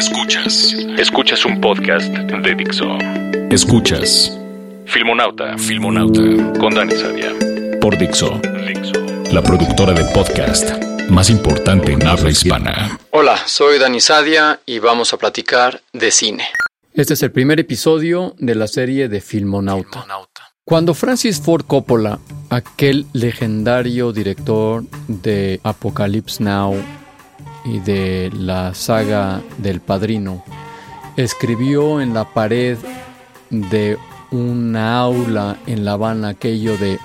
Escuchas. Escuchas un podcast de Dixo. Escuchas. Filmonauta. Filmonauta. Con Dani Sadia. Por Dixo. Dixo. La productora de podcast más importante en habla hispana. Hola, soy Dani Sadia y vamos a platicar de cine. Este es el primer episodio de la serie de Filmonauta. Cuando Francis Ford Coppola, aquel legendario director de Apocalypse Now y de la saga del Padrino, escribió en la pared de una aula en La Habana aquello de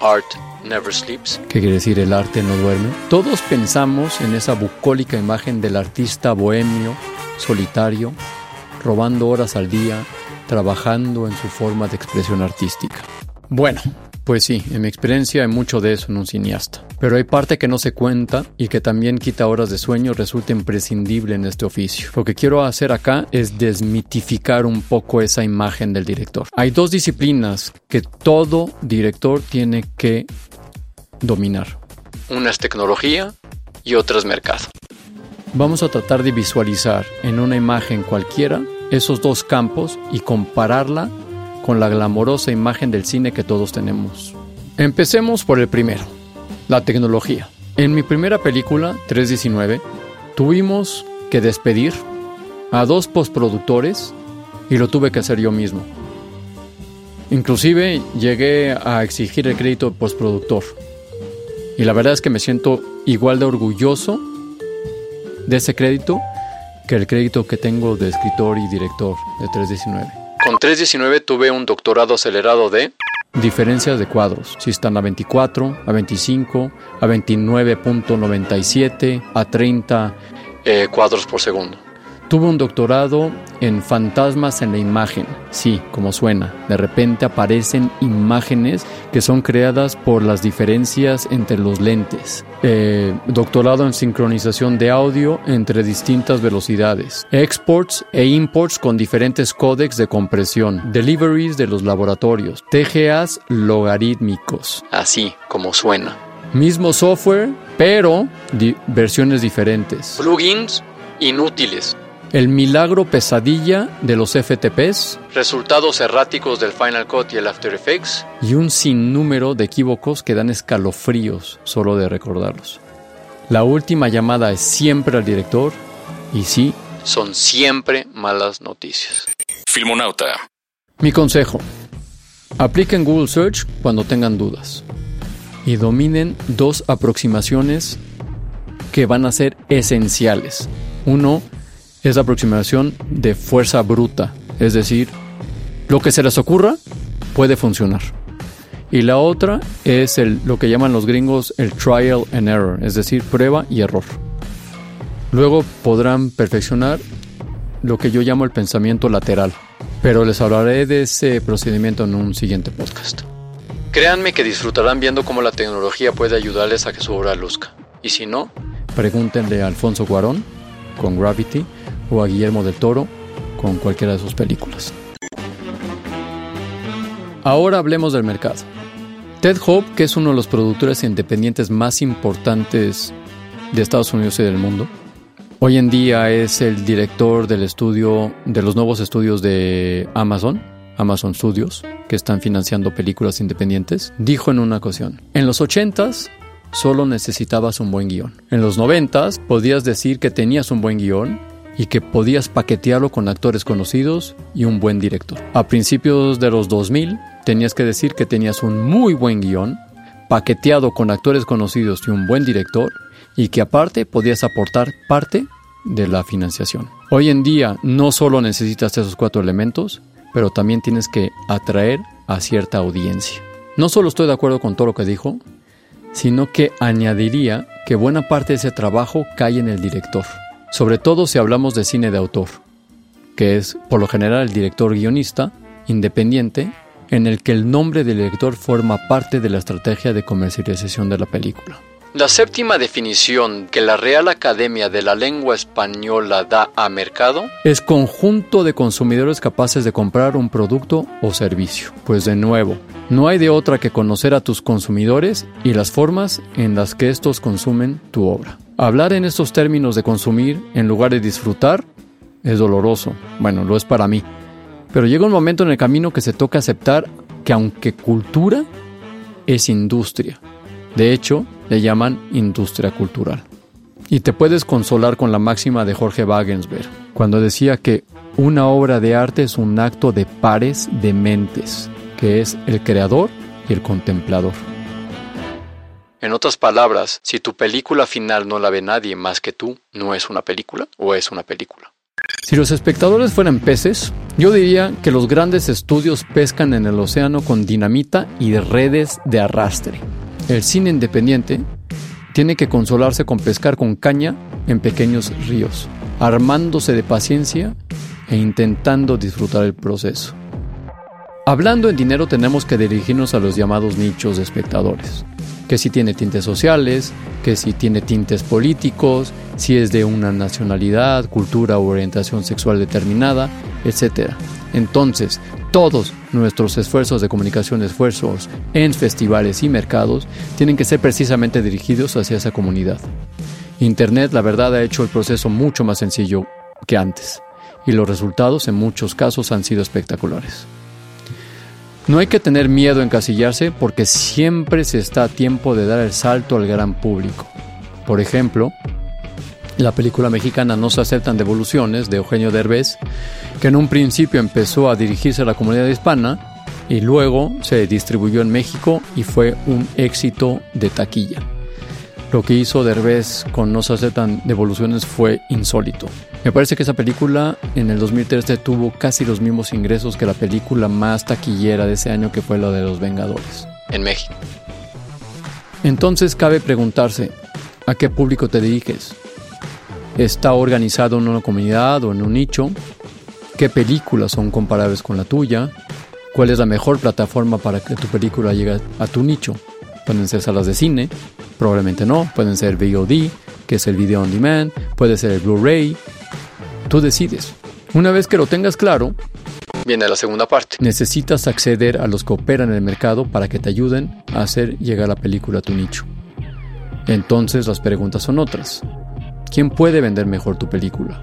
Art Never Sleeps. ¿Qué quiere decir el arte no duerme? Todos pensamos en esa bucólica imagen del artista bohemio, solitario, robando horas al día, trabajando en su forma de expresión artística. Bueno, pues sí, en mi experiencia hay mucho de eso en un cineasta. Pero hay parte que no se cuenta y que también quita horas de sueño resulta imprescindible en este oficio. Lo que quiero hacer acá es desmitificar un poco esa imagen del director. Hay dos disciplinas que todo director tiene que dominar. Una es tecnología y otra es mercado. Vamos a tratar de visualizar en una imagen cualquiera esos dos campos y compararla con la glamorosa imagen del cine que todos tenemos. Empecemos por el primero, la tecnología. En mi primera película, 319, tuvimos que despedir a dos postproductores y lo tuve que hacer yo mismo. Inclusive llegué a exigir el crédito de postproductor. Y la verdad es que me siento igual de orgulloso de ese crédito que el crédito que tengo de escritor y director de 319. Con 319 tuve un doctorado acelerado de Diferencias de cuadros, si están a 24, a 25, a 29.97, a 30 eh, cuadros por segundo. Tuve un doctorado en fantasmas en la imagen. Sí, como suena. De repente aparecen imágenes que son creadas por las diferencias entre los lentes. Eh, doctorado en sincronización de audio entre distintas velocidades. Exports e imports con diferentes códecs de compresión. Deliveries de los laboratorios. TGAs logarítmicos. Así como suena. Mismo software, pero di versiones diferentes. Plugins inútiles. El milagro pesadilla de los FTPs Resultados erráticos del Final Cut y el After Effects. y un sinnúmero de equívocos que dan escalofríos solo de recordarlos. La última llamada es siempre al director y sí, Son siempre malas noticias. Filmonauta. mi consejo. Apliquen Google Search cuando tengan dudas y dominen dos aproximaciones que van a ser esenciales. Uno es la aproximación de fuerza bruta, es decir, lo que se les ocurra puede funcionar. Y la otra es el, lo que llaman los gringos el trial and error, es decir, prueba y error. Luego podrán perfeccionar lo que yo llamo el pensamiento lateral, pero les hablaré de ese procedimiento en un siguiente podcast. Créanme que disfrutarán viendo cómo la tecnología puede ayudarles a que su obra luzca. Y si no, Pregúntenle a Alfonso Cuarón con Gravity o a Guillermo del Toro con cualquiera de sus películas. Ahora hablemos del mercado. Ted Hope, que es uno de los productores independientes más importantes de Estados Unidos y del mundo, hoy en día es el director del estudio de los nuevos estudios de Amazon, Amazon Studios, que están financiando películas independientes, dijo en una ocasión, en los 80s solo necesitabas un buen guion. En los 90s podías decir que tenías un buen guion y que podías paquetearlo con actores conocidos y un buen director. A principios de los 2000 tenías que decir que tenías un muy buen guion, paqueteado con actores conocidos y un buen director, y que aparte podías aportar parte de la financiación. Hoy en día no solo necesitas esos cuatro elementos, pero también tienes que atraer a cierta audiencia. No solo estoy de acuerdo con todo lo que dijo, sino que añadiría que buena parte de ese trabajo cae en el director, sobre todo si hablamos de cine de autor, que es por lo general el director guionista independiente en el que el nombre del director forma parte de la estrategia de comercialización de la película. La séptima definición que la Real Academia de la Lengua Española da a mercado es conjunto de consumidores capaces de comprar un producto o servicio. Pues de nuevo, no hay de otra que conocer a tus consumidores y las formas en las que estos consumen tu obra. Hablar en estos términos de consumir en lugar de disfrutar es doloroso. Bueno, lo es para mí. Pero llega un momento en el camino que se toca aceptar que aunque cultura es industria. De hecho, le llaman industria cultural. Y te puedes consolar con la máxima de Jorge Wagensberg, cuando decía que una obra de arte es un acto de pares de mentes, que es el creador y el contemplador. En otras palabras, si tu película final no la ve nadie más que tú, ¿no es una película o es una película? Si los espectadores fueran peces, yo diría que los grandes estudios pescan en el océano con dinamita y redes de arrastre. El cine independiente tiene que consolarse con pescar con caña en pequeños ríos, armándose de paciencia e intentando disfrutar el proceso. Hablando en dinero tenemos que dirigirnos a los llamados nichos de espectadores, que si tiene tintes sociales, que si tiene tintes políticos, si es de una nacionalidad, cultura u orientación sexual determinada, etc. Entonces, todos nuestros esfuerzos de comunicación, esfuerzos en festivales y mercados, tienen que ser precisamente dirigidos hacia esa comunidad. Internet, la verdad, ha hecho el proceso mucho más sencillo que antes, y los resultados en muchos casos han sido espectaculares. No hay que tener miedo en casillarse porque siempre se está a tiempo de dar el salto al gran público. Por ejemplo, la película mexicana No se aceptan devoluciones de Eugenio Derbez, que en un principio empezó a dirigirse a la comunidad hispana y luego se distribuyó en México y fue un éxito de taquilla. Lo que hizo Derbez con No se aceptan devoluciones fue insólito. Me parece que esa película en el 2013 tuvo casi los mismos ingresos que la película más taquillera de ese año que fue la de Los Vengadores. En México. Entonces cabe preguntarse, ¿a qué público te diriges? Está organizado en una comunidad o en un nicho, qué películas son comparables con la tuya, cuál es la mejor plataforma para que tu película llegue a tu nicho. Pueden ser salas de cine, probablemente no, pueden ser VOD, que es el video on demand, puede ser el Blu-ray. Tú decides. Una vez que lo tengas claro, viene la segunda parte. Necesitas acceder a los que operan en el mercado para que te ayuden a hacer llegar la película a tu nicho. Entonces las preguntas son otras. ¿Quién puede vender mejor tu película?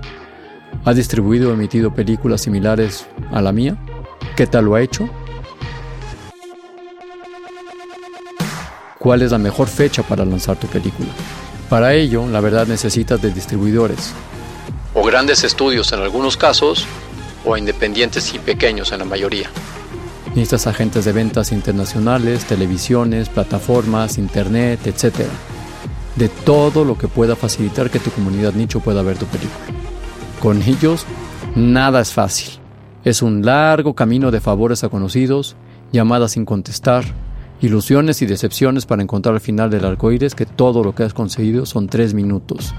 ¿Ha distribuido o emitido películas similares a la mía? ¿Qué tal lo ha hecho? ¿Cuál es la mejor fecha para lanzar tu película? Para ello, la verdad necesitas de distribuidores. O grandes estudios en algunos casos, o independientes y pequeños en la mayoría. Necesitas agentes de ventas internacionales, televisiones, plataformas, internet, etc de todo lo que pueda facilitar que tu comunidad nicho pueda ver tu película. Con ellos, nada es fácil. Es un largo camino de favores a conocidos, llamadas sin contestar, ilusiones y decepciones para encontrar al final del arco iris que todo lo que has conseguido son tres minutos,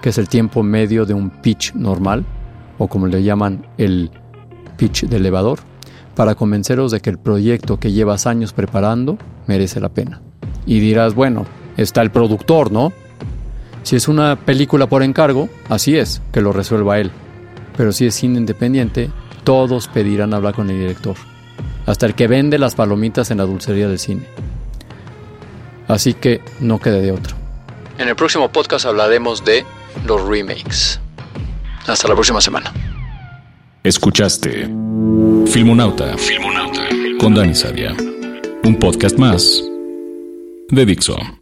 que es el tiempo medio de un pitch normal, o como le llaman el pitch de elevador, para convenceros de que el proyecto que llevas años preparando merece la pena. Y dirás, bueno, está el productor, ¿no? Si es una película por encargo, así es, que lo resuelva él. Pero si es cine independiente, todos pedirán hablar con el director, hasta el que vende las palomitas en la dulcería del cine. Así que no quede de otro. En el próximo podcast hablaremos de los remakes. Hasta la próxima semana. Escuchaste Filmonauta, Filmonauta con Dani Sadia. Un podcast más de Dixo.